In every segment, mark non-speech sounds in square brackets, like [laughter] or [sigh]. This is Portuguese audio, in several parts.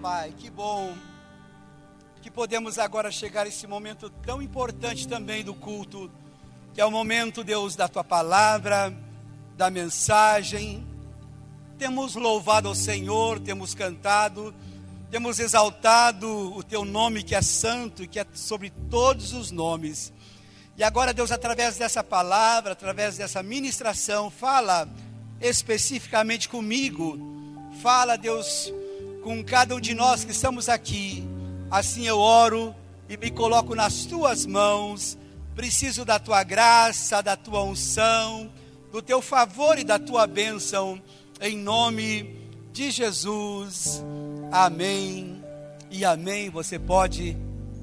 Pai, que bom que podemos agora chegar a esse momento tão importante também do culto, que é o momento, Deus, da tua palavra, da mensagem. Temos louvado ao Senhor, temos cantado, temos exaltado o teu nome que é santo e que é sobre todos os nomes. E agora, Deus, através dessa palavra, através dessa ministração, fala especificamente comigo. Fala, Deus, com cada um de nós que estamos aqui. Assim eu oro e me coloco nas tuas mãos. Preciso da tua graça, da tua unção, do teu favor e da tua bênção, em nome de Jesus. Amém e amém. Você pode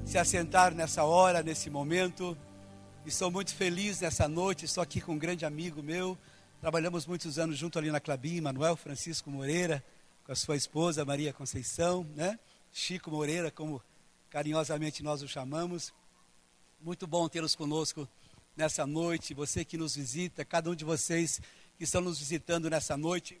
se assentar nessa hora, nesse momento. Estou muito feliz nessa noite. Estou aqui com um grande amigo meu. Trabalhamos muitos anos junto ali na Clabim, Manuel Francisco Moreira, com a sua esposa Maria Conceição, né? Chico Moreira, como carinhosamente nós o chamamos. Muito bom tê-los conosco nessa noite. Você que nos visita, cada um de vocês que estão nos visitando nessa noite.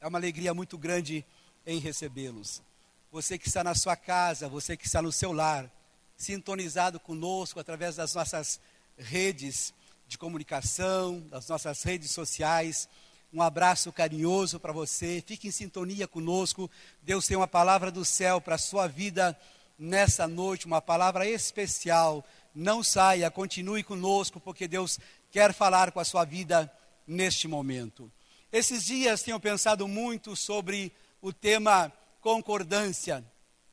É uma alegria muito grande em recebê-los. Você que está na sua casa, você que está no seu lar, sintonizado conosco através das nossas redes de comunicação, das nossas redes sociais. Um abraço carinhoso para você. Fique em sintonia conosco. Deus tem uma palavra do céu para a sua vida nessa noite, uma palavra especial. Não saia, continue conosco, porque Deus quer falar com a sua vida neste momento. Esses dias tenho pensado muito sobre o tema concordância.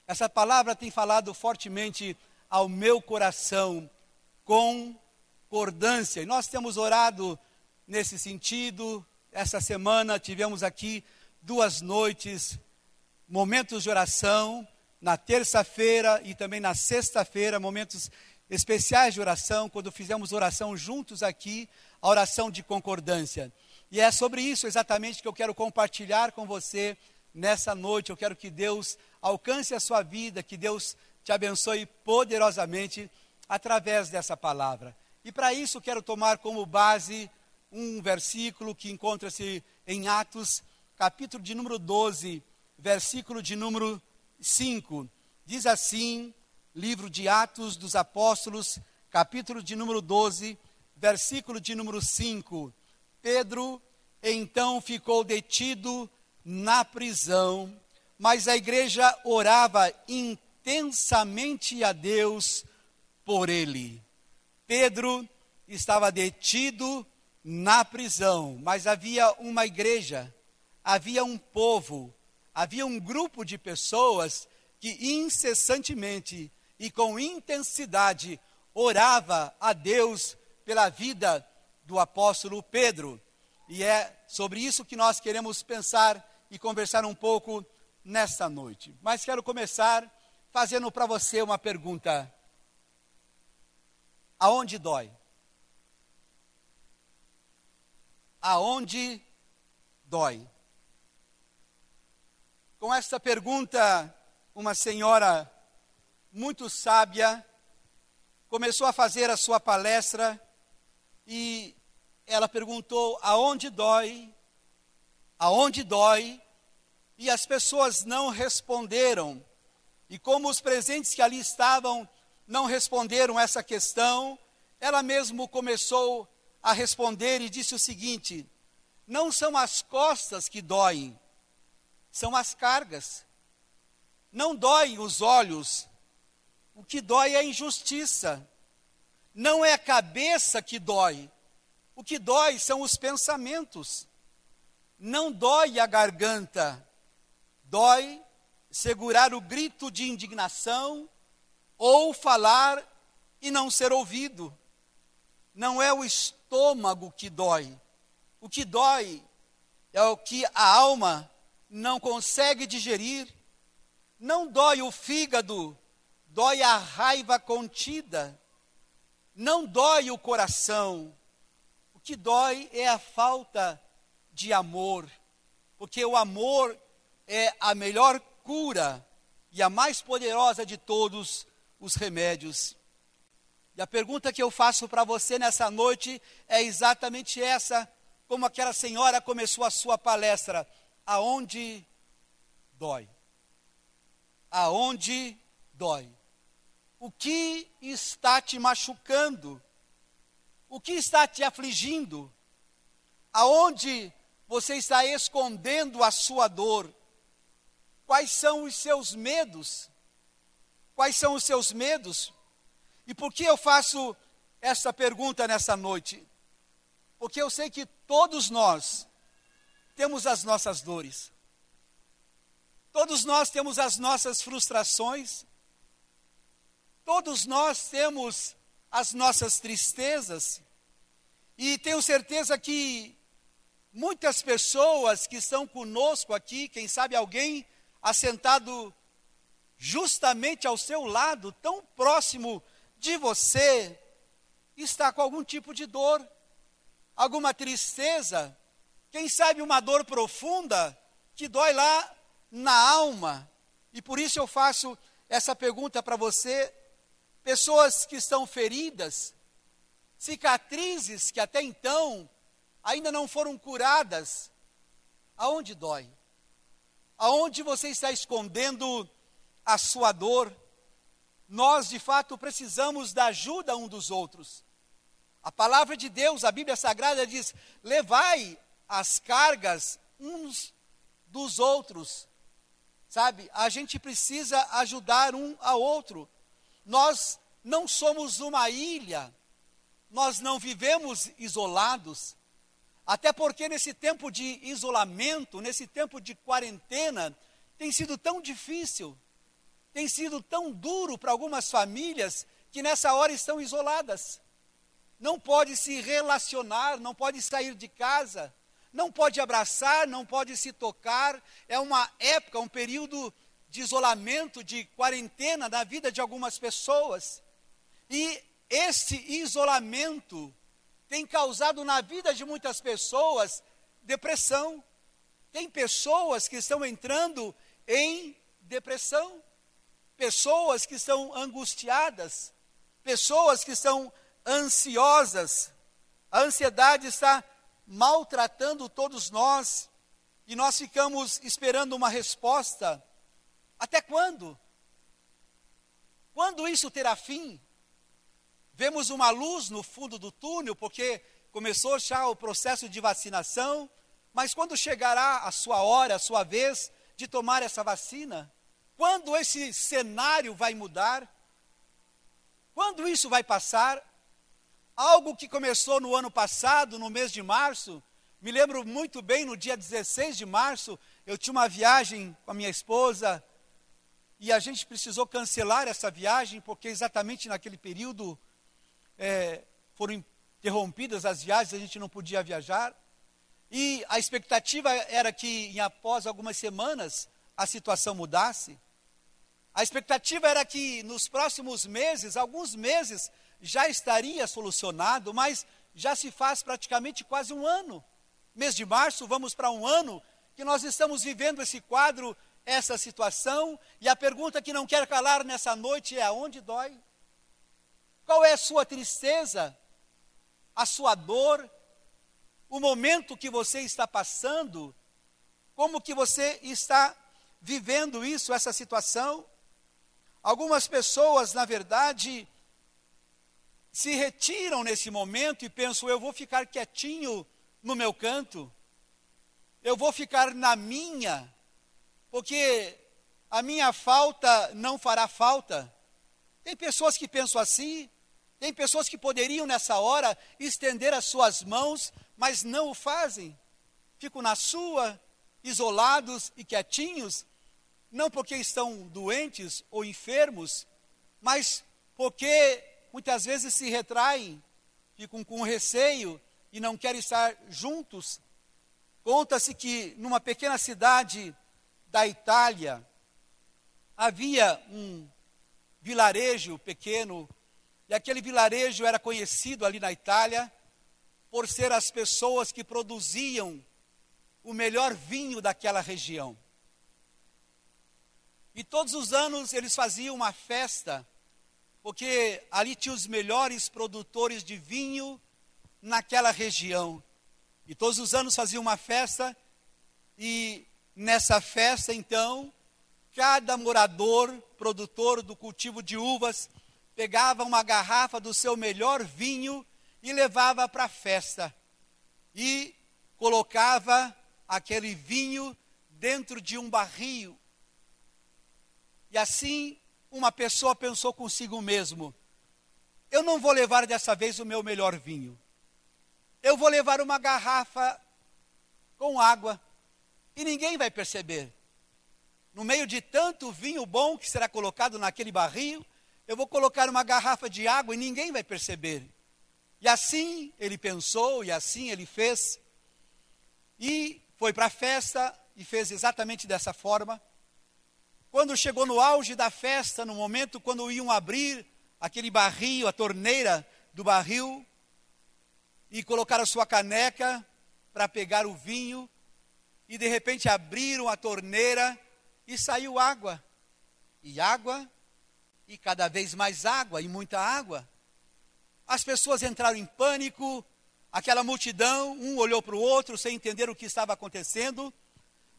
Essa palavra tem falado fortemente ao meu coração concordância. E nós temos orado nesse sentido. Essa semana tivemos aqui duas noites, momentos de oração, na terça-feira e também na sexta-feira, momentos especiais de oração, quando fizemos oração juntos aqui, a oração de concordância. E é sobre isso exatamente que eu quero compartilhar com você nessa noite. Eu quero que Deus alcance a sua vida, que Deus te abençoe poderosamente através dessa palavra. E para isso quero tomar como base um versículo que encontra-se em Atos, capítulo de número 12, versículo de número 5. Diz assim, livro de Atos dos Apóstolos, capítulo de número 12, versículo de número 5. Pedro então ficou detido na prisão, mas a igreja orava intensamente a Deus por ele. Pedro estava detido na prisão, mas havia uma igreja, havia um povo, havia um grupo de pessoas que incessantemente e com intensidade orava a Deus pela vida do apóstolo Pedro. E é sobre isso que nós queremos pensar e conversar um pouco nesta noite. Mas quero começar fazendo para você uma pergunta: aonde dói? Aonde dói? Com esta pergunta, uma senhora muito sábia começou a fazer a sua palestra e ela perguntou aonde dói, aonde dói, e as pessoas não responderam e como os presentes que ali estavam não responderam essa questão, ela mesmo começou a responder e disse o seguinte: não são as costas que doem, são as cargas. Não doem os olhos, o que dói é a injustiça. Não é a cabeça que dói, o que dói são os pensamentos. Não dói a garganta, dói segurar o grito de indignação ou falar e não ser ouvido. Não é o estômago que dói. O que dói é o que a alma não consegue digerir. Não dói o fígado, dói a raiva contida. Não dói o coração. O que dói é a falta de amor. Porque o amor é a melhor cura e a mais poderosa de todos os remédios. E a pergunta que eu faço para você nessa noite é exatamente essa, como aquela senhora começou a sua palestra: aonde dói? aonde dói. O que está te machucando? O que está te afligindo? Aonde você está escondendo a sua dor? Quais são os seus medos? Quais são os seus medos? E por que eu faço essa pergunta nessa noite? Porque eu sei que todos nós temos as nossas dores. Todos nós temos as nossas frustrações. Todos nós temos as nossas tristezas. E tenho certeza que muitas pessoas que estão conosco aqui, quem sabe alguém assentado justamente ao seu lado, tão próximo de você, está com algum tipo de dor, alguma tristeza, quem sabe uma dor profunda que dói lá na alma. E por isso eu faço essa pergunta para você. Pessoas que estão feridas, cicatrizes que até então ainda não foram curadas, aonde dói? Aonde você está escondendo a sua dor? Nós, de fato, precisamos da ajuda um dos outros. A palavra de Deus, a Bíblia Sagrada diz: levai as cargas uns dos outros. Sabe, a gente precisa ajudar um ao outro. Nós não somos uma ilha, nós não vivemos isolados. Até porque nesse tempo de isolamento, nesse tempo de quarentena, tem sido tão difícil, tem sido tão duro para algumas famílias que nessa hora estão isoladas. Não pode se relacionar, não pode sair de casa, não pode abraçar, não pode se tocar. É uma época, um período de isolamento, de quarentena na vida de algumas pessoas. E esse isolamento tem causado na vida de muitas pessoas depressão. Tem pessoas que estão entrando em depressão, pessoas que estão angustiadas, pessoas que estão ansiosas. A ansiedade está maltratando todos nós e nós ficamos esperando uma resposta. Até quando? Quando isso terá fim? Vemos uma luz no fundo do túnel, porque começou já o processo de vacinação, mas quando chegará a sua hora, a sua vez de tomar essa vacina? Quando esse cenário vai mudar? Quando isso vai passar? Algo que começou no ano passado, no mês de março, me lembro muito bem, no dia 16 de março, eu tinha uma viagem com a minha esposa e a gente precisou cancelar essa viagem, porque exatamente naquele período é, foram interrompidas as viagens, a gente não podia viajar. E a expectativa era que, em após algumas semanas, a situação mudasse. A expectativa era que nos próximos meses, alguns meses, já estaria solucionado, mas já se faz praticamente quase um ano. Mês de março, vamos para um ano que nós estamos vivendo esse quadro, essa situação, e a pergunta que não quer calar nessa noite é: aonde dói? Qual é a sua tristeza, a sua dor, o momento que você está passando? Como que você está vivendo isso, essa situação? Algumas pessoas, na verdade, se retiram nesse momento e pensam: eu vou ficar quietinho no meu canto, eu vou ficar na minha, porque a minha falta não fará falta. Tem pessoas que pensam assim, tem pessoas que poderiam nessa hora estender as suas mãos, mas não o fazem. Ficam na sua, isolados e quietinhos, não porque estão doentes ou enfermos, mas porque muitas vezes se retraem, ficam com receio e não querem estar juntos. Conta-se que numa pequena cidade da Itália havia um vilarejo pequeno, e aquele vilarejo era conhecido ali na Itália por ser as pessoas que produziam o melhor vinho daquela região. E todos os anos eles faziam uma festa porque ali tinha os melhores produtores de vinho naquela região. E todos os anos faziam uma festa, e nessa festa, então, cada morador, produtor do cultivo de uvas, pegava uma garrafa do seu melhor vinho e levava para a festa. E colocava aquele vinho dentro de um barril. E assim, uma pessoa pensou consigo mesmo: eu não vou levar dessa vez o meu melhor vinho. Eu vou levar uma garrafa com água e ninguém vai perceber. No meio de tanto vinho bom que será colocado naquele barril, eu vou colocar uma garrafa de água e ninguém vai perceber. E assim ele pensou, e assim ele fez. E foi para a festa e fez exatamente dessa forma. Quando chegou no auge da festa, no momento quando iam abrir aquele barril, a torneira do barril, e colocar a sua caneca para pegar o vinho, e de repente abriram a torneira e saiu água. E água e cada vez mais água e muita água. As pessoas entraram em pânico, aquela multidão, um olhou para o outro sem entender o que estava acontecendo,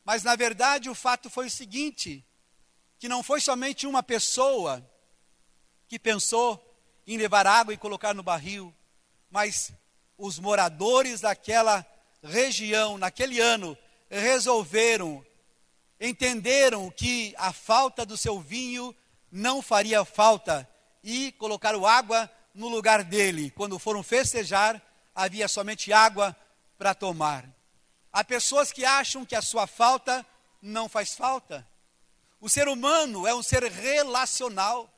mas na verdade o fato foi o seguinte: que não foi somente uma pessoa que pensou em levar água e colocar no barril, mas os moradores daquela região, naquele ano, resolveram, entenderam que a falta do seu vinho não faria falta e colocaram água no lugar dele. Quando foram festejar, havia somente água para tomar. Há pessoas que acham que a sua falta não faz falta. O ser humano é um ser relacional.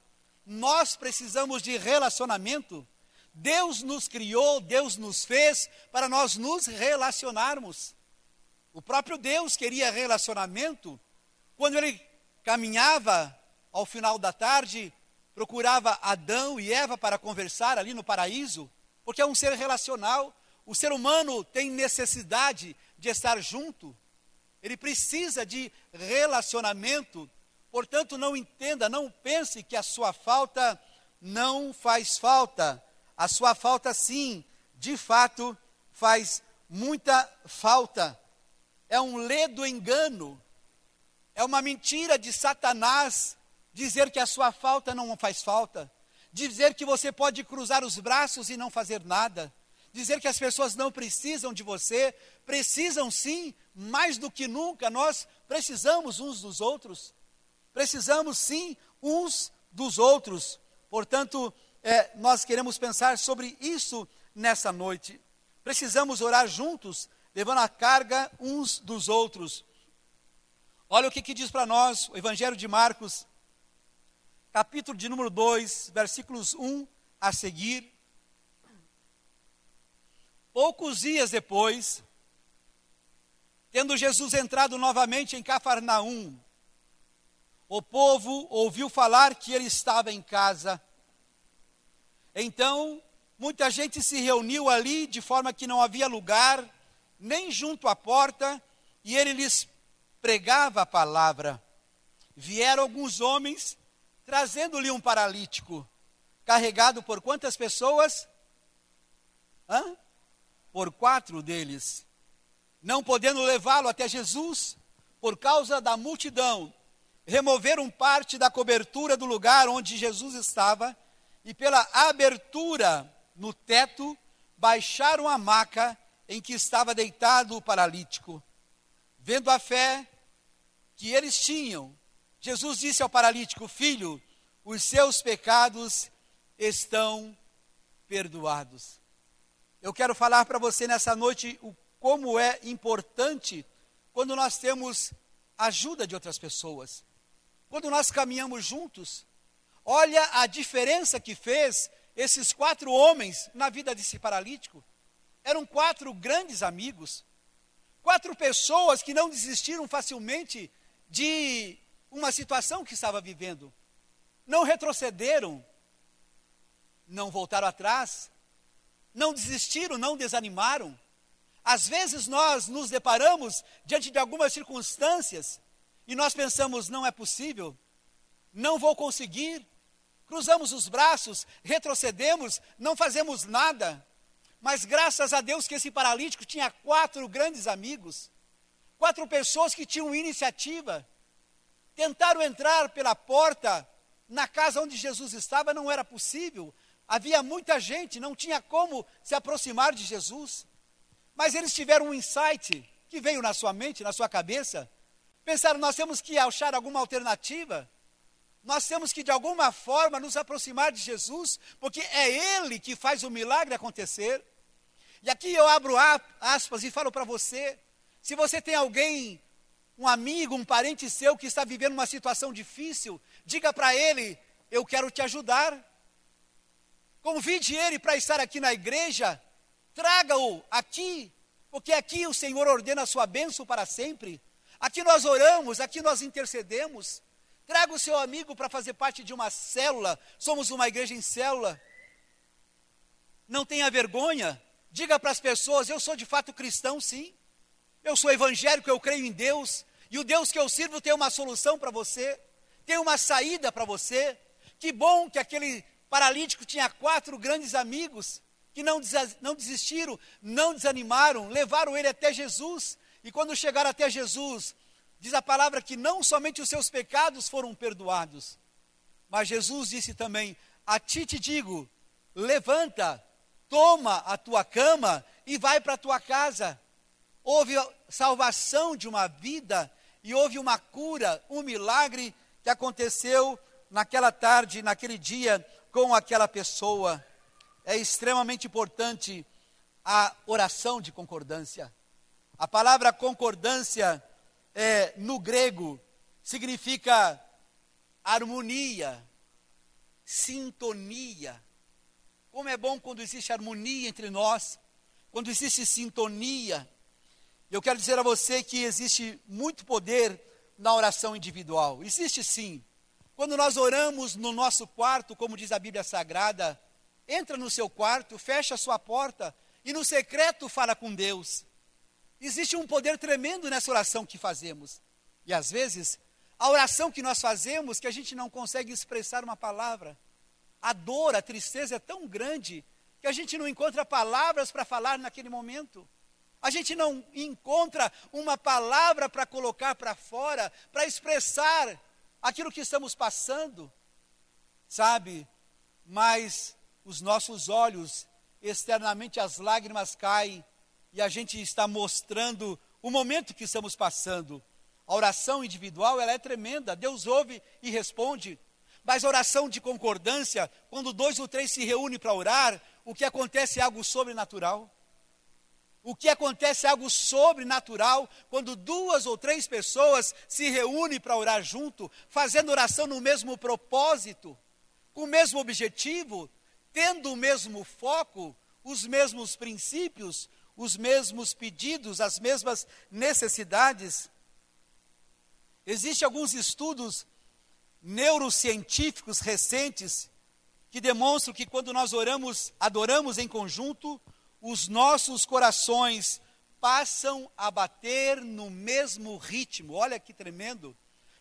Nós precisamos de relacionamento. Deus nos criou, Deus nos fez para nós nos relacionarmos. O próprio Deus queria relacionamento. Quando ele caminhava ao final da tarde, procurava Adão e Eva para conversar ali no paraíso, porque é um ser relacional. O ser humano tem necessidade de estar junto, ele precisa de relacionamento. Portanto, não entenda, não pense que a sua falta não faz falta. A sua falta, sim, de fato, faz muita falta. É um ledo engano, é uma mentira de Satanás dizer que a sua falta não faz falta, dizer que você pode cruzar os braços e não fazer nada, dizer que as pessoas não precisam de você, precisam sim, mais do que nunca, nós precisamos uns dos outros, precisamos sim uns dos outros. Portanto, é, nós queremos pensar sobre isso nessa noite. Precisamos orar juntos, levando a carga uns dos outros. Olha o que, que diz para nós o Evangelho de Marcos, capítulo de número 2, versículos 1 a seguir. Poucos dias depois, tendo Jesus entrado novamente em Cafarnaum, o povo ouviu falar que ele estava em casa. Então, muita gente se reuniu ali de forma que não havia lugar, nem junto à porta, e ele lhes pregava a palavra. Vieram alguns homens trazendo-lhe um paralítico, carregado por quantas pessoas? Hã? Por quatro deles. Não podendo levá-lo até Jesus, por causa da multidão, removeram parte da cobertura do lugar onde Jesus estava e, pela abertura no teto, baixaram a maca em que estava deitado o paralítico. Vendo a fé que eles tinham, Jesus disse ao paralítico: Filho, os seus pecados estão perdoados. Eu quero falar para você nessa noite o como é importante quando nós temos ajuda de outras pessoas. Quando nós caminhamos juntos. Olha a diferença que fez esses quatro homens na vida desse paralítico. Eram quatro grandes amigos. Quatro pessoas que não desistiram facilmente de uma situação que estava vivendo. Não retrocederam, não voltaram atrás, não desistiram, não desanimaram. Às vezes nós nos deparamos diante de algumas circunstâncias e nós pensamos: não é possível, não vou conseguir. Cruzamos os braços, retrocedemos, não fazemos nada. Mas graças a Deus que esse paralítico tinha quatro grandes amigos, quatro pessoas que tinham iniciativa, tentaram entrar pela porta na casa onde Jesus estava, não era possível. Havia muita gente, não tinha como se aproximar de Jesus. Mas eles tiveram um insight que veio na sua mente, na sua cabeça. Pensaram, nós temos que achar alguma alternativa. Nós temos que, de alguma forma, nos aproximar de Jesus, porque é Ele que faz o milagre acontecer. E aqui eu abro aspas e falo para você: se você tem alguém, um amigo, um parente seu que está vivendo uma situação difícil, diga para ele: eu quero te ajudar. Convide ele para estar aqui na igreja, traga-o aqui, porque aqui o Senhor ordena a sua bênção para sempre. Aqui nós oramos, aqui nós intercedemos. Traga o seu amigo para fazer parte de uma célula. Somos uma igreja em célula. Não tenha vergonha. Diga para as pessoas: eu sou de fato cristão, sim. Eu sou evangélico, eu creio em Deus. E o Deus que eu sirvo tem uma solução para você, tem uma saída para você. Que bom que aquele paralítico tinha quatro grandes amigos que não, não desistiram, não desanimaram, levaram ele até Jesus. E quando chegaram até Jesus, diz a palavra que não somente os seus pecados foram perdoados, mas Jesus disse também: A ti te digo, levanta, toma a tua cama e vai para a tua casa. Houve salvação de uma vida e houve uma cura, um milagre que aconteceu naquela tarde, naquele dia, com aquela pessoa. É extremamente importante a oração de concordância. A palavra concordância é, no grego, significa harmonia, sintonia. Como é bom quando existe harmonia entre nós, quando existe sintonia. Eu quero dizer a você que existe muito poder na oração individual. Existe sim. Quando nós oramos no nosso quarto, como diz a Bíblia Sagrada, entra no seu quarto, fecha a sua porta e no secreto fala com Deus. Existe um poder tremendo nessa oração que fazemos. E às vezes, a oração que nós fazemos, que a gente não consegue expressar uma palavra. A dor, a tristeza é tão grande que a gente não encontra palavras para falar naquele momento. A gente não encontra uma palavra para colocar para fora, para expressar aquilo que estamos passando. Sabe? Mas os nossos olhos, externamente as lágrimas caem e a gente está mostrando o momento que estamos passando. A oração individual, ela é tremenda, Deus ouve e responde. Mas a oração de concordância, quando dois ou três se reúnem para orar, o que acontece é algo sobrenatural. O que acontece é algo sobrenatural quando duas ou três pessoas se reúnem para orar junto, fazendo oração no mesmo propósito, com o mesmo objetivo, tendo o mesmo foco, os mesmos princípios, os mesmos pedidos, as mesmas necessidades. Existem alguns estudos neurocientíficos recentes que demonstram que quando nós oramos, adoramos em conjunto, os nossos corações passam a bater no mesmo ritmo. Olha que tremendo.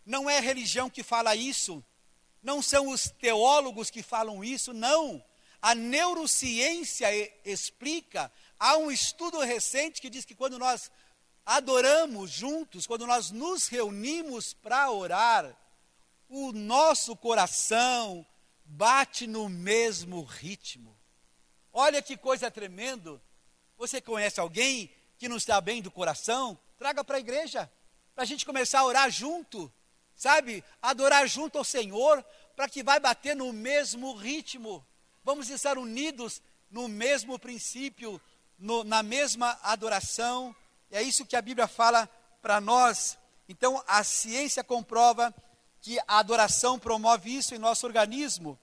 Não é a religião que fala isso, não são os teólogos que falam isso, não. A neurociência explica Há um estudo recente que diz que quando nós adoramos juntos, quando nós nos reunimos para orar, o nosso coração bate no mesmo ritmo. Olha que coisa tremenda. Você conhece alguém que não está bem do coração? Traga para a igreja, para a gente começar a orar junto, sabe? Adorar junto ao Senhor, para que vai bater no mesmo ritmo. Vamos estar unidos no mesmo princípio, no, na mesma adoração. É isso que a Bíblia fala para nós. Então, a ciência comprova que a adoração promove isso em nosso organismo.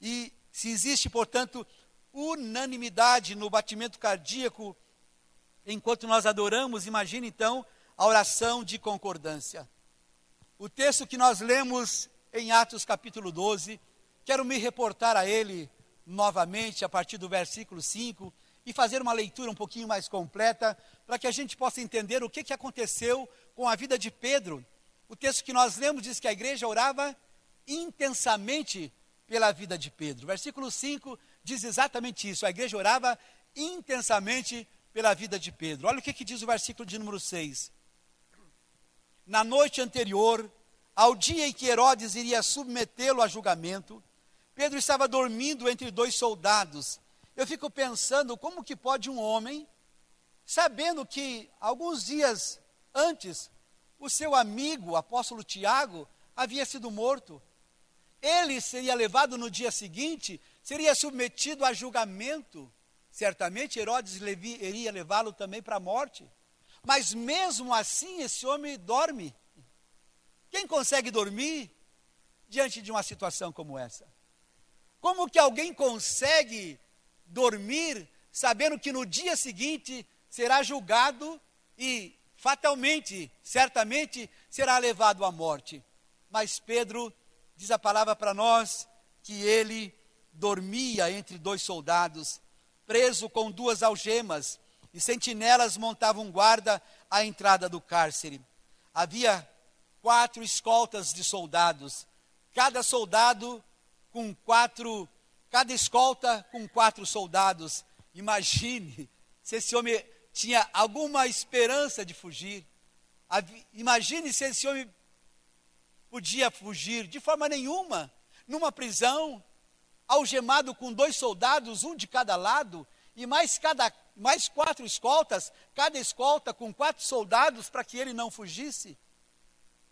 E se existe, portanto, unanimidade no batimento cardíaco enquanto nós adoramos, imagine então a oração de concordância. O texto que nós lemos em Atos capítulo 12, quero me reportar a ele novamente a partir do versículo 5 e fazer uma leitura um pouquinho mais completa, para que a gente possa entender o que, que aconteceu com a vida de Pedro. O texto que nós lemos diz que a igreja orava intensamente pela vida de Pedro. Versículo 5 diz exatamente isso: a igreja orava intensamente pela vida de Pedro. Olha o que, que diz o versículo de número 6. Na noite anterior, ao dia em que Herodes iria submetê-lo a julgamento, Pedro estava dormindo entre dois soldados. Eu fico pensando como que pode um homem, sabendo que alguns dias antes o seu amigo, o apóstolo Tiago, havia sido morto. Ele seria levado no dia seguinte, seria submetido a julgamento. Certamente Herodes iria levá-lo também para a morte. Mas mesmo assim, esse homem dorme. Quem consegue dormir diante de uma situação como essa? Como que alguém consegue dormir sabendo que no dia seguinte será julgado e fatalmente, certamente, será levado à morte? Mas Pedro diz a palavra para nós que ele dormia entre dois soldados, preso com duas algemas, e sentinelas montavam guarda à entrada do cárcere. Havia quatro escoltas de soldados, cada soldado com quatro, cada escolta com quatro soldados. Imagine se esse homem tinha alguma esperança de fugir. Imagine se esse homem podia fugir de forma nenhuma, numa prisão, algemado com dois soldados, um de cada lado, e mais, cada, mais quatro escoltas, cada escolta com quatro soldados para que ele não fugisse.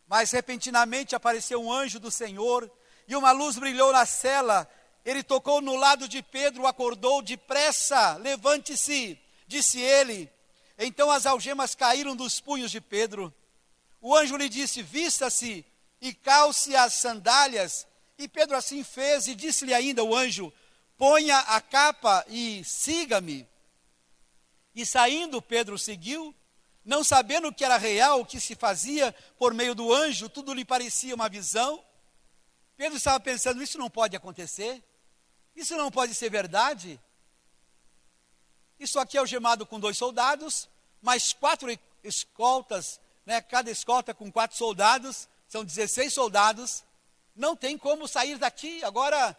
Mas repentinamente apareceu um anjo do Senhor, e uma luz brilhou na cela. Ele tocou no lado de Pedro, acordou depressa, levante-se, disse ele. Então as algemas caíram dos punhos de Pedro. O anjo lhe disse: Vista-se e calce as sandálias. E Pedro assim fez, e disse-lhe ainda o anjo: Ponha a capa e siga-me. E saindo, Pedro seguiu, não sabendo que era real o que se fazia por meio do anjo, tudo lhe parecia uma visão. Pedro estava pensando: isso não pode acontecer, isso não pode ser verdade. Isso aqui é o gemado com dois soldados, mais quatro escoltas, né, cada escolta com quatro soldados, são 16 soldados, não tem como sair daqui. Agora,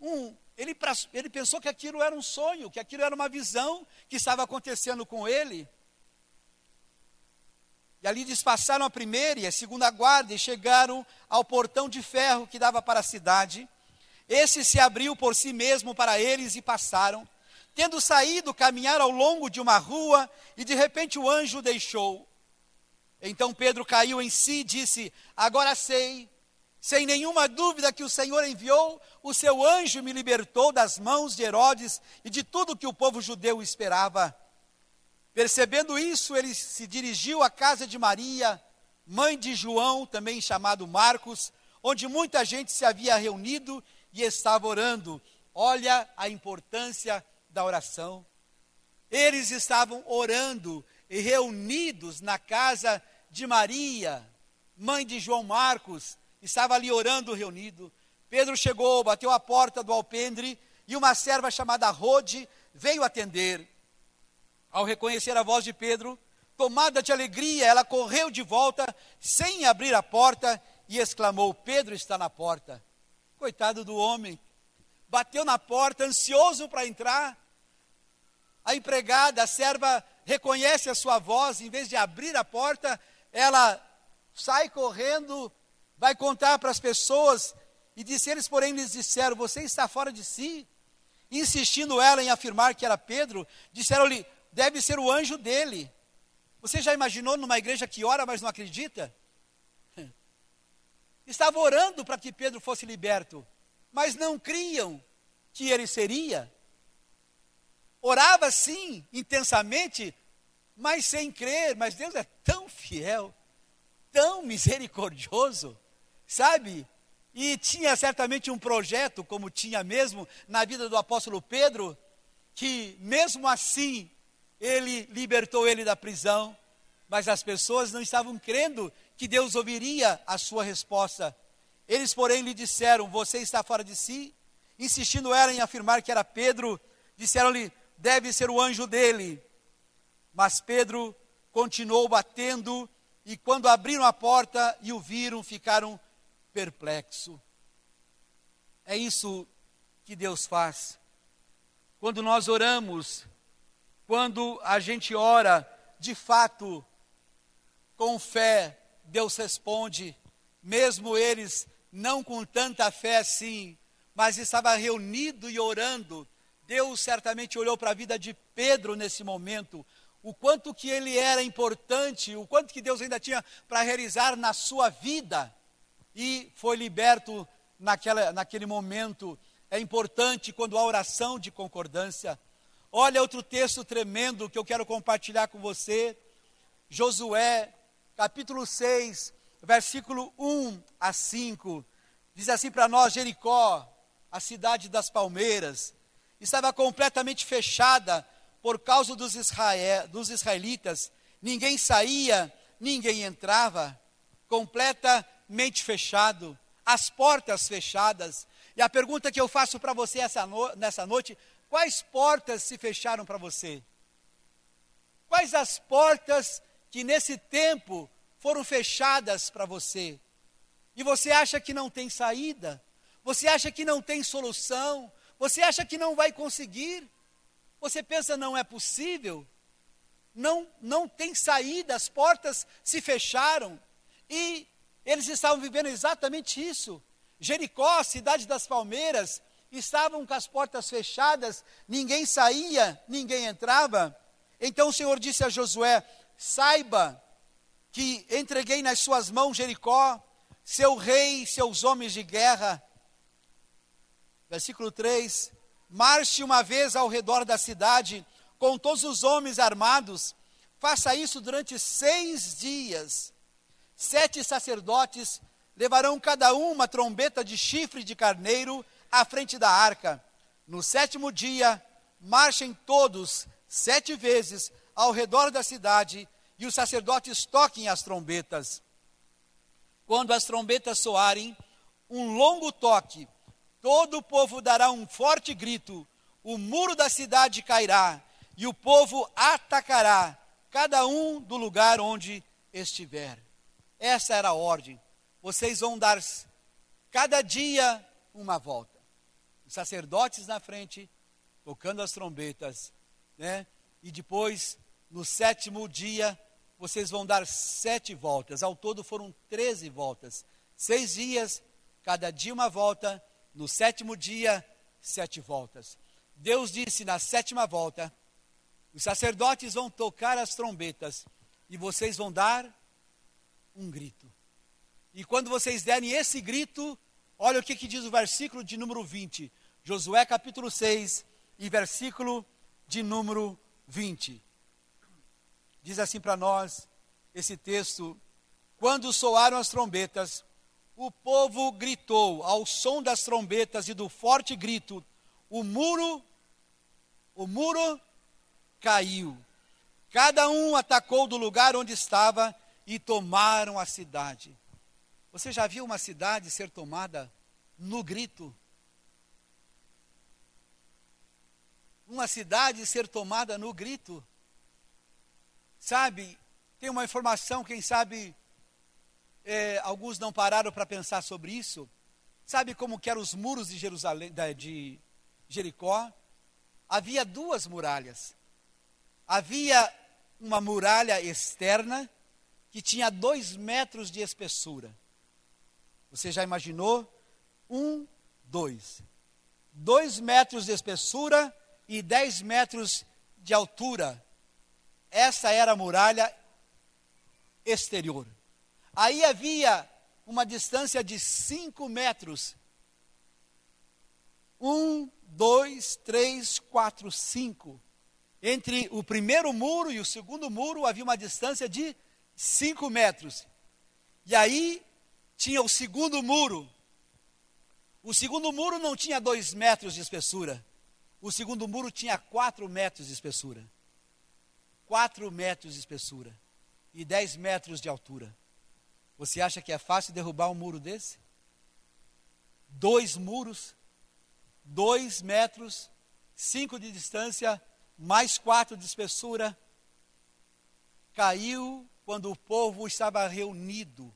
um, ele, ele pensou que aquilo era um sonho, que aquilo era uma visão que estava acontecendo com ele. E ali despassaram a primeira e a segunda guarda e chegaram ao portão de ferro que dava para a cidade. Esse se abriu por si mesmo para eles e passaram. Tendo saído, caminhar ao longo de uma rua e de repente o anjo deixou. Então Pedro caiu em si e disse: Agora sei, sem nenhuma dúvida, que o Senhor enviou o seu anjo me libertou das mãos de Herodes e de tudo que o povo judeu esperava. Percebendo isso, ele se dirigiu à casa de Maria, mãe de João, também chamado Marcos, onde muita gente se havia reunido e estava orando. Olha a importância da oração. Eles estavam orando e reunidos na casa de Maria, mãe de João Marcos, estava ali orando reunido. Pedro chegou, bateu a porta do alpendre e uma serva chamada Rode veio atender. Ao reconhecer a voz de Pedro, tomada de alegria, ela correu de volta sem abrir a porta e exclamou: Pedro está na porta. Coitado do homem, bateu na porta, ansioso para entrar. A empregada, a serva, reconhece a sua voz, em vez de abrir a porta, ela sai correndo, vai contar para as pessoas, e disse: Eles, porém, lhes disseram: Você está fora de si. Insistindo ela em afirmar que era Pedro, disseram-lhe: Deve ser o anjo dele. Você já imaginou numa igreja que ora, mas não acredita? [laughs] Estava orando para que Pedro fosse liberto, mas não criam que ele seria. Orava sim, intensamente, mas sem crer. Mas Deus é tão fiel, tão misericordioso, sabe? E tinha certamente um projeto, como tinha mesmo na vida do apóstolo Pedro, que mesmo assim ele libertou ele da prisão, mas as pessoas não estavam crendo que Deus ouviria a sua resposta. Eles, porém, lhe disseram: Você está fora de si? Insistindo ela em afirmar que era Pedro, disseram-lhe: Deve ser o anjo dele. Mas Pedro continuou batendo, e quando abriram a porta e o viram, ficaram perplexos. É isso que Deus faz. Quando nós oramos, quando a gente ora, de fato, com fé, Deus responde. mesmo eles não com tanta fé assim, mas estava reunido e orando. Deus certamente olhou para a vida de Pedro nesse momento, o quanto que ele era importante, o quanto que Deus ainda tinha para realizar na sua vida, e foi liberto naquela, naquele momento. É importante quando há oração de concordância. Olha outro texto tremendo que eu quero compartilhar com você. Josué, capítulo 6, versículo 1 a 5. Diz assim para nós: Jericó, a cidade das palmeiras, estava completamente fechada por causa dos, israel, dos israelitas. Ninguém saía, ninguém entrava, completamente fechado, as portas fechadas. E a pergunta que eu faço para você essa no, nessa noite: quais portas se fecharam para você? Quais as portas que nesse tempo foram fechadas para você. E você acha que não tem saída, você acha que não tem solução, você acha que não vai conseguir, você pensa não é possível, não, não tem saída, as portas se fecharam e eles estavam vivendo exatamente isso. Jericó, cidade das palmeiras, estavam com as portas fechadas, ninguém saía, ninguém entrava. Então o Senhor disse a Josué: Saiba que entreguei nas suas mãos Jericó, seu rei seus homens de guerra. Versículo 3: Marche uma vez ao redor da cidade com todos os homens armados, faça isso durante seis dias. Sete sacerdotes levarão cada um uma trombeta de chifre de carneiro à frente da arca. No sétimo dia, marchem todos sete vezes ao redor da cidade e os sacerdotes toquem as trombetas. Quando as trombetas soarem, um longo toque, todo o povo dará um forte grito, o muro da cidade cairá e o povo atacará, cada um do lugar onde estiver. Essa era a ordem. Vocês vão dar cada dia uma volta. Os sacerdotes na frente, tocando as trombetas, né? E depois no sétimo dia, vocês vão dar sete voltas. Ao todo foram treze voltas. Seis dias, cada dia uma volta. No sétimo dia, sete voltas. Deus disse na sétima volta: os sacerdotes vão tocar as trombetas e vocês vão dar um grito. E quando vocês derem esse grito, olha o que, que diz o versículo de número 20. Josué capítulo 6 e versículo de número 20. Diz assim para nós esse texto: Quando soaram as trombetas, o povo gritou ao som das trombetas e do forte grito, o muro, o muro caiu. Cada um atacou do lugar onde estava e tomaram a cidade. Você já viu uma cidade ser tomada no grito? Uma cidade ser tomada no grito? Sabe, tem uma informação, quem sabe é, alguns não pararam para pensar sobre isso. Sabe como que eram os muros de Jerusalém, de Jericó? Havia duas muralhas. Havia uma muralha externa que tinha dois metros de espessura. Você já imaginou? Um, dois. Dois metros de espessura e dez metros de altura essa era a muralha exterior. Aí havia uma distância de cinco metros. Um, dois, três, quatro, cinco. Entre o primeiro muro e o segundo muro havia uma distância de cinco metros. E aí tinha o segundo muro. O segundo muro não tinha dois metros de espessura. O segundo muro tinha quatro metros de espessura. 4 metros de espessura e 10 metros de altura. Você acha que é fácil derrubar um muro desse? Dois muros, dois metros, cinco de distância, mais quatro de espessura. Caiu quando o povo estava reunido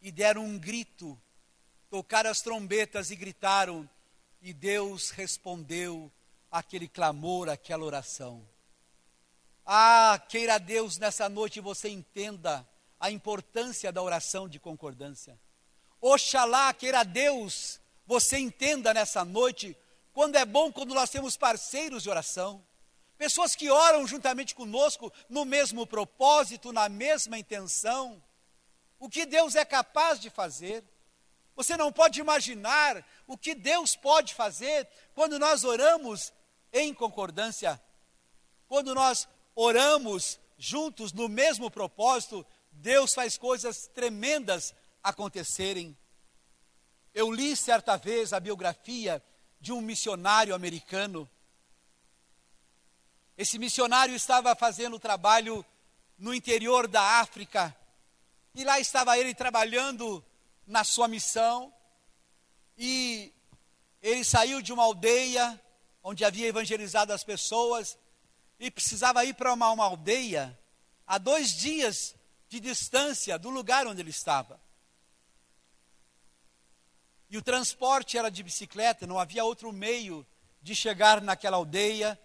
e deram um grito, tocaram as trombetas e gritaram, e Deus respondeu aquele clamor, aquela oração. Ah, queira Deus nessa noite você entenda a importância da oração de concordância. Oxalá, queira Deus, você entenda nessa noite, quando é bom quando nós temos parceiros de oração, pessoas que oram juntamente conosco no mesmo propósito, na mesma intenção. O que Deus é capaz de fazer. Você não pode imaginar o que Deus pode fazer quando nós oramos em concordância, quando nós oramos juntos no mesmo propósito, Deus faz coisas tremendas acontecerem. Eu li certa vez a biografia de um missionário americano. Esse missionário estava fazendo trabalho no interior da África, e lá estava ele trabalhando na sua missão, e ele saiu de uma aldeia onde havia evangelizado as pessoas, e precisava ir para uma, uma aldeia a dois dias de distância do lugar onde ele estava. E o transporte era de bicicleta, não havia outro meio de chegar naquela aldeia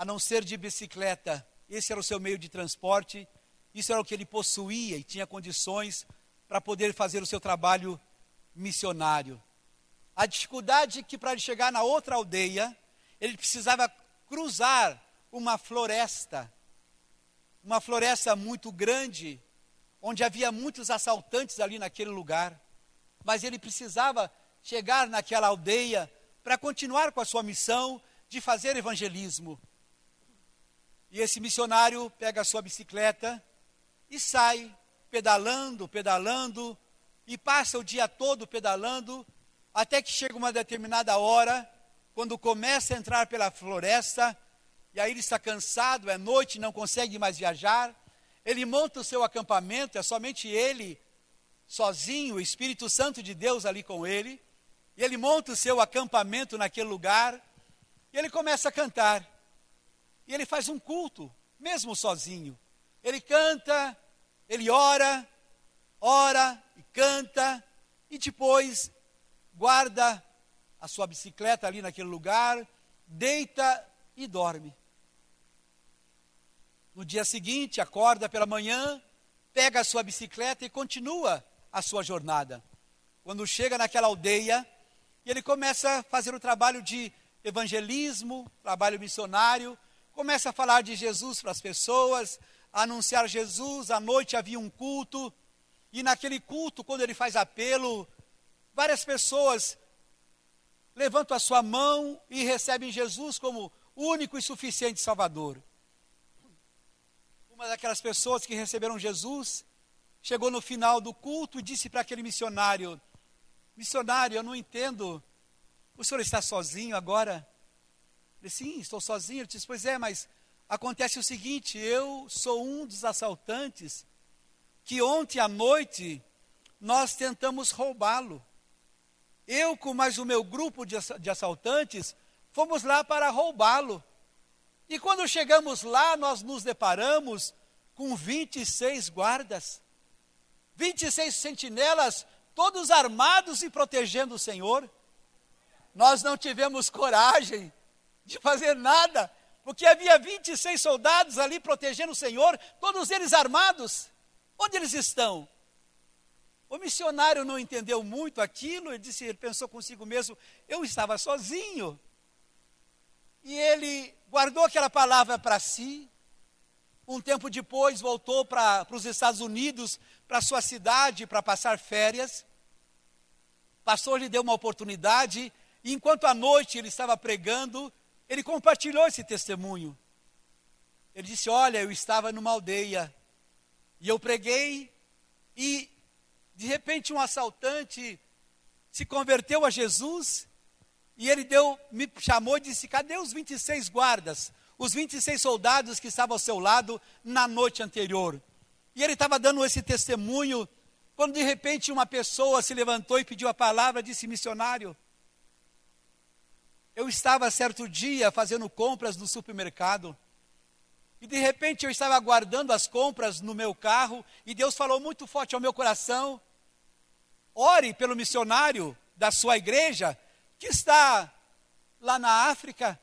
a não ser de bicicleta. Esse era o seu meio de transporte, isso era o que ele possuía e tinha condições para poder fazer o seu trabalho missionário. A dificuldade que para chegar na outra aldeia, ele precisava cruzar uma floresta, uma floresta muito grande, onde havia muitos assaltantes ali naquele lugar. Mas ele precisava chegar naquela aldeia para continuar com a sua missão de fazer evangelismo. E esse missionário pega a sua bicicleta e sai pedalando, pedalando, e passa o dia todo pedalando, até que chega uma determinada hora, quando começa a entrar pela floresta, e aí ele está cansado, é noite, não consegue mais viajar. Ele monta o seu acampamento, é somente ele, sozinho, o Espírito Santo de Deus ali com ele. E ele monta o seu acampamento naquele lugar, e ele começa a cantar. E ele faz um culto, mesmo sozinho. Ele canta, ele ora, ora e canta, e depois guarda a sua bicicleta ali naquele lugar, deita e dorme. No dia seguinte, acorda pela manhã, pega a sua bicicleta e continua a sua jornada. Quando chega naquela aldeia, ele começa a fazer o trabalho de evangelismo, trabalho missionário, começa a falar de Jesus para as pessoas, a anunciar Jesus. À noite havia um culto, e naquele culto, quando ele faz apelo, várias pessoas levantam a sua mão e recebem Jesus como único e suficiente Salvador uma daquelas pessoas que receberam Jesus chegou no final do culto e disse para aquele missionário: Missionário, eu não entendo. O senhor está sozinho agora? Disse: Sim, estou sozinho. Ele disse: Pois é, mas acontece o seguinte: eu sou um dos assaltantes que ontem à noite nós tentamos roubá-lo. Eu, com mais o meu grupo de assaltantes, fomos lá para roubá-lo. E quando chegamos lá, nós nos deparamos com 26 guardas, 26 sentinelas, todos armados e protegendo o Senhor. Nós não tivemos coragem de fazer nada, porque havia 26 soldados ali protegendo o Senhor, todos eles armados. Onde eles estão? O missionário não entendeu muito aquilo, ele disse, ele pensou consigo mesmo, eu estava sozinho. E ele guardou aquela palavra para si. Um tempo depois voltou para os Estados Unidos, para sua cidade, para passar férias. O pastor lhe deu uma oportunidade, e enquanto à noite ele estava pregando, ele compartilhou esse testemunho. Ele disse: Olha, eu estava numa aldeia, e eu preguei, e de repente um assaltante se converteu a Jesus e ele deu, me chamou e disse: Cadê os 26 guardas? Os 26 soldados que estavam ao seu lado na noite anterior. E ele estava dando esse testemunho, quando de repente uma pessoa se levantou e pediu a palavra, disse: Missionário, eu estava certo dia fazendo compras no supermercado. E de repente eu estava guardando as compras no meu carro e Deus falou muito forte ao meu coração: ore pelo missionário da sua igreja que está lá na África,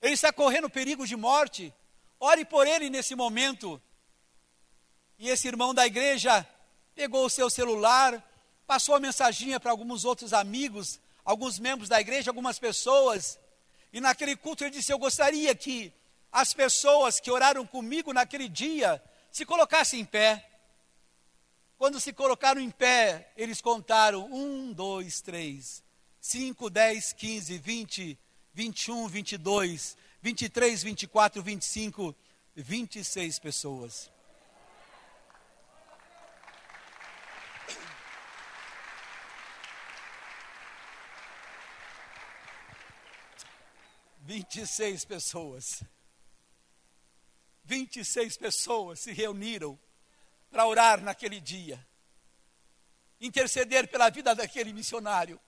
ele está correndo perigo de morte. Ore por ele nesse momento. E esse irmão da igreja pegou o seu celular, passou a mensaginha para alguns outros amigos, alguns membros da igreja, algumas pessoas. E naquele culto ele disse: Eu gostaria que as pessoas que oraram comigo naquele dia se colocassem em pé. Quando se colocaram em pé, eles contaram: um, dois, três, cinco, dez, quinze, vinte, vinte e um, vinte e dois, vinte e três, vinte e quatro, vinte e cinco, vinte e seis pessoas. Vinte e seis pessoas. 26 pessoas se reuniram para orar naquele dia, interceder pela vida daquele missionário.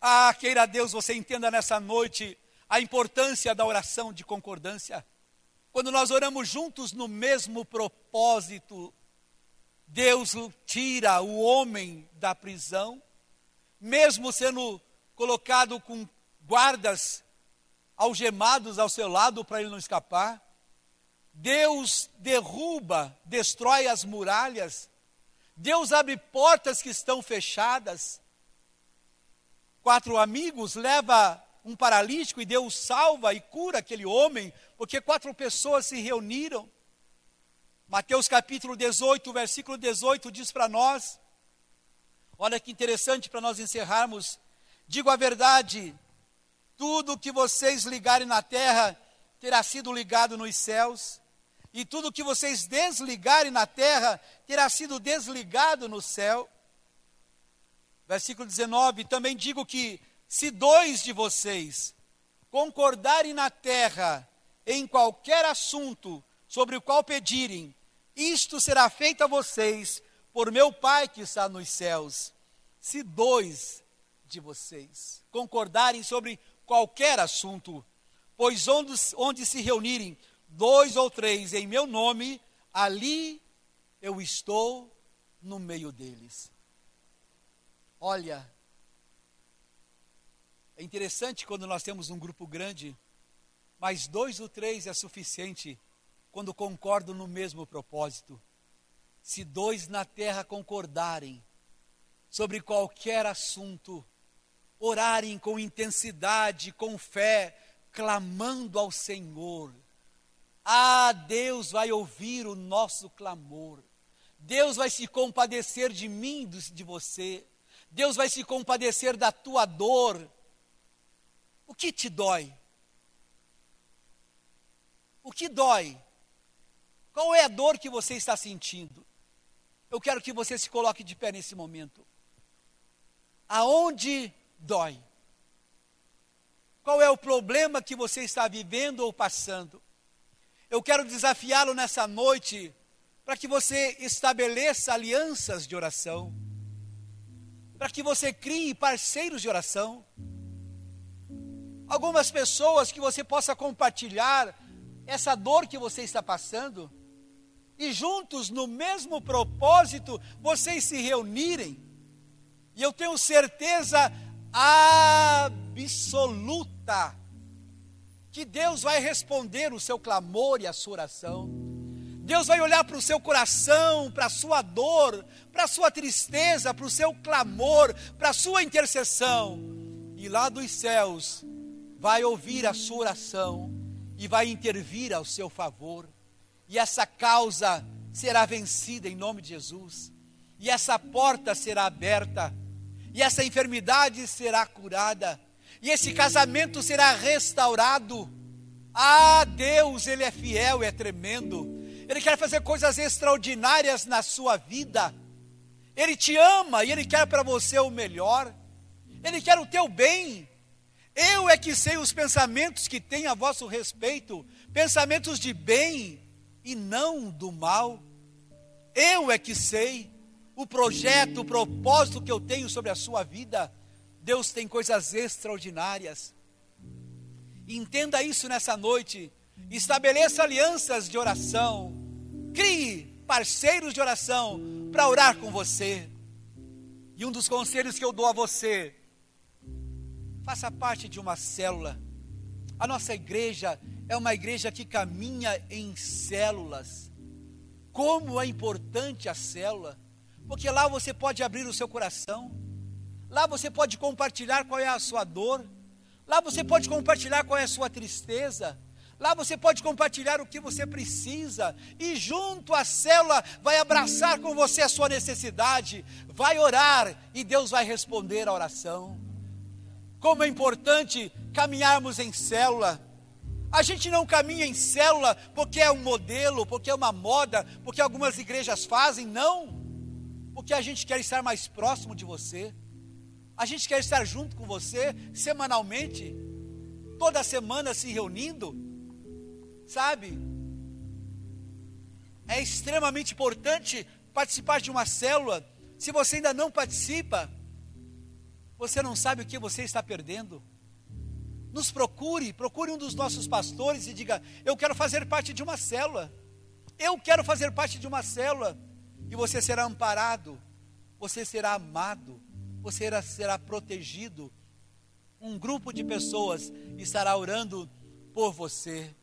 Ah, queira Deus você entenda nessa noite a importância da oração de concordância. Quando nós oramos juntos no mesmo propósito, Deus tira o homem da prisão, mesmo sendo colocado com guardas algemados ao seu lado para ele não escapar. Deus derruba, destrói as muralhas, Deus abre portas que estão fechadas. Quatro amigos leva um paralítico e Deus salva e cura aquele homem, porque quatro pessoas se reuniram. Mateus capítulo 18, versículo 18 diz para nós: Olha que interessante para nós encerrarmos. Digo a verdade, tudo que vocês ligarem na terra terá sido ligado nos céus, e tudo que vocês desligarem na terra terá sido desligado no céu. Versículo 19: Também digo que se dois de vocês concordarem na terra em qualquer assunto sobre o qual pedirem, isto será feito a vocês por meu Pai que está nos céus. Se dois de vocês concordarem sobre qualquer assunto, pois onde, onde se reunirem dois ou três em meu nome, ali eu estou no meio deles. Olha, é interessante quando nós temos um grupo grande, mas dois ou três é suficiente quando concordam no mesmo propósito. Se dois na terra concordarem sobre qualquer assunto, orarem com intensidade, com fé, clamando ao Senhor, ah, Deus vai ouvir o nosso clamor. Deus vai se compadecer de mim, de você. Deus vai se compadecer da tua dor. O que te dói? O que dói? Qual é a dor que você está sentindo? Eu quero que você se coloque de pé nesse momento. Aonde dói? Qual é o problema que você está vivendo ou passando? Eu quero desafiá-lo nessa noite para que você estabeleça alianças de oração, para que você crie parceiros de oração. Algumas pessoas que você possa compartilhar essa dor que você está passando, e juntos, no mesmo propósito, vocês se reunirem, e eu tenho certeza absoluta que Deus vai responder o seu clamor e a sua oração. Deus vai olhar para o seu coração, para a sua dor, para a sua tristeza, para o seu clamor, para a sua intercessão. E lá dos céus vai ouvir a sua oração e vai intervir ao seu favor. E essa causa será vencida em nome de Jesus. E essa porta será aberta. E essa enfermidade será curada e esse casamento será restaurado. Ah, Deus, Ele é fiel, é tremendo. Ele quer fazer coisas extraordinárias na sua vida. Ele te ama e Ele quer para você o melhor. Ele quer o teu bem. Eu é que sei os pensamentos que tenho a vosso respeito, pensamentos de bem e não do mal. Eu é que sei o projeto, o propósito que eu tenho sobre a sua vida. Deus tem coisas extraordinárias. Entenda isso nessa noite. Estabeleça alianças de oração. Crie parceiros de oração para orar com você. E um dos conselhos que eu dou a você: faça parte de uma célula. A nossa igreja é uma igreja que caminha em células. Como é importante a célula. Porque lá você pode abrir o seu coração, lá você pode compartilhar qual é a sua dor, lá você pode compartilhar qual é a sua tristeza, lá você pode compartilhar o que você precisa, e junto à célula vai abraçar com você a sua necessidade, vai orar e Deus vai responder a oração. Como é importante caminharmos em célula. A gente não caminha em célula porque é um modelo, porque é uma moda, porque algumas igrejas fazem, não. Porque a gente quer estar mais próximo de você. A gente quer estar junto com você semanalmente, toda semana se reunindo. Sabe? É extremamente importante participar de uma célula. Se você ainda não participa, você não sabe o que você está perdendo nos procure, procure um dos nossos pastores e diga: Eu quero fazer parte de uma célula. Eu quero fazer parte de uma célula. E você será amparado, você será amado, você será, será protegido. Um grupo de pessoas estará orando por você.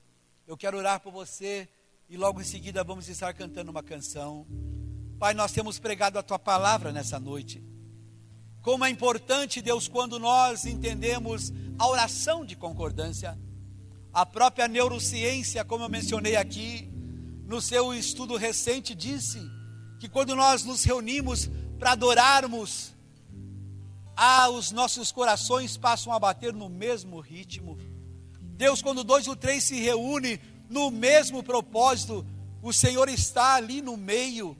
Eu quero orar por você e logo em seguida vamos estar cantando uma canção. Pai, nós temos pregado a tua palavra nessa noite. Como é importante, Deus, quando nós entendemos a oração de concordância. A própria neurociência, como eu mencionei aqui, no seu estudo recente, disse que quando nós nos reunimos para adorarmos, ah, os nossos corações passam a bater no mesmo ritmo. Deus, quando dois ou três se reúnem no mesmo propósito, o Senhor está ali no meio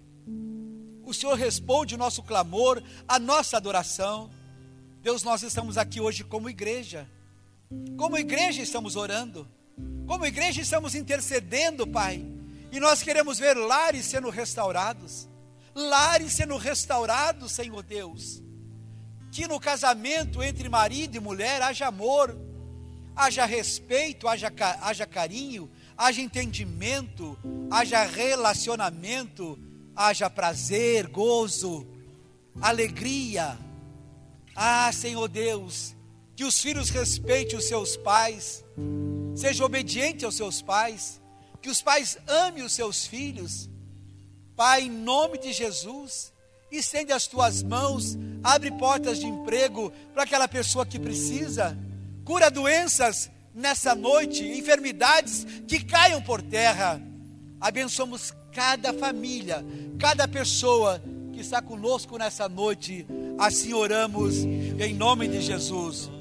o Senhor responde o nosso clamor, a nossa adoração. Deus, nós estamos aqui hoje como igreja. Como igreja estamos orando. Como igreja estamos intercedendo, Pai. E nós queremos ver lares sendo restaurados. Lares sendo restaurados, Senhor Deus. Que no casamento entre marido e mulher haja amor, haja respeito, haja, haja carinho, haja entendimento, haja relacionamento, haja prazer, gozo, alegria. Ah, Senhor Deus, que os filhos respeitem os seus pais, sejam obedientes aos seus pais, que os pais amem os seus filhos. Pai, em nome de Jesus, estende as tuas mãos, abre portas de emprego para aquela pessoa que precisa, cura doenças nessa noite, enfermidades que caiam por terra. Abençoamos cada família, cada pessoa que está conosco nessa noite. Assim oramos em nome de Jesus.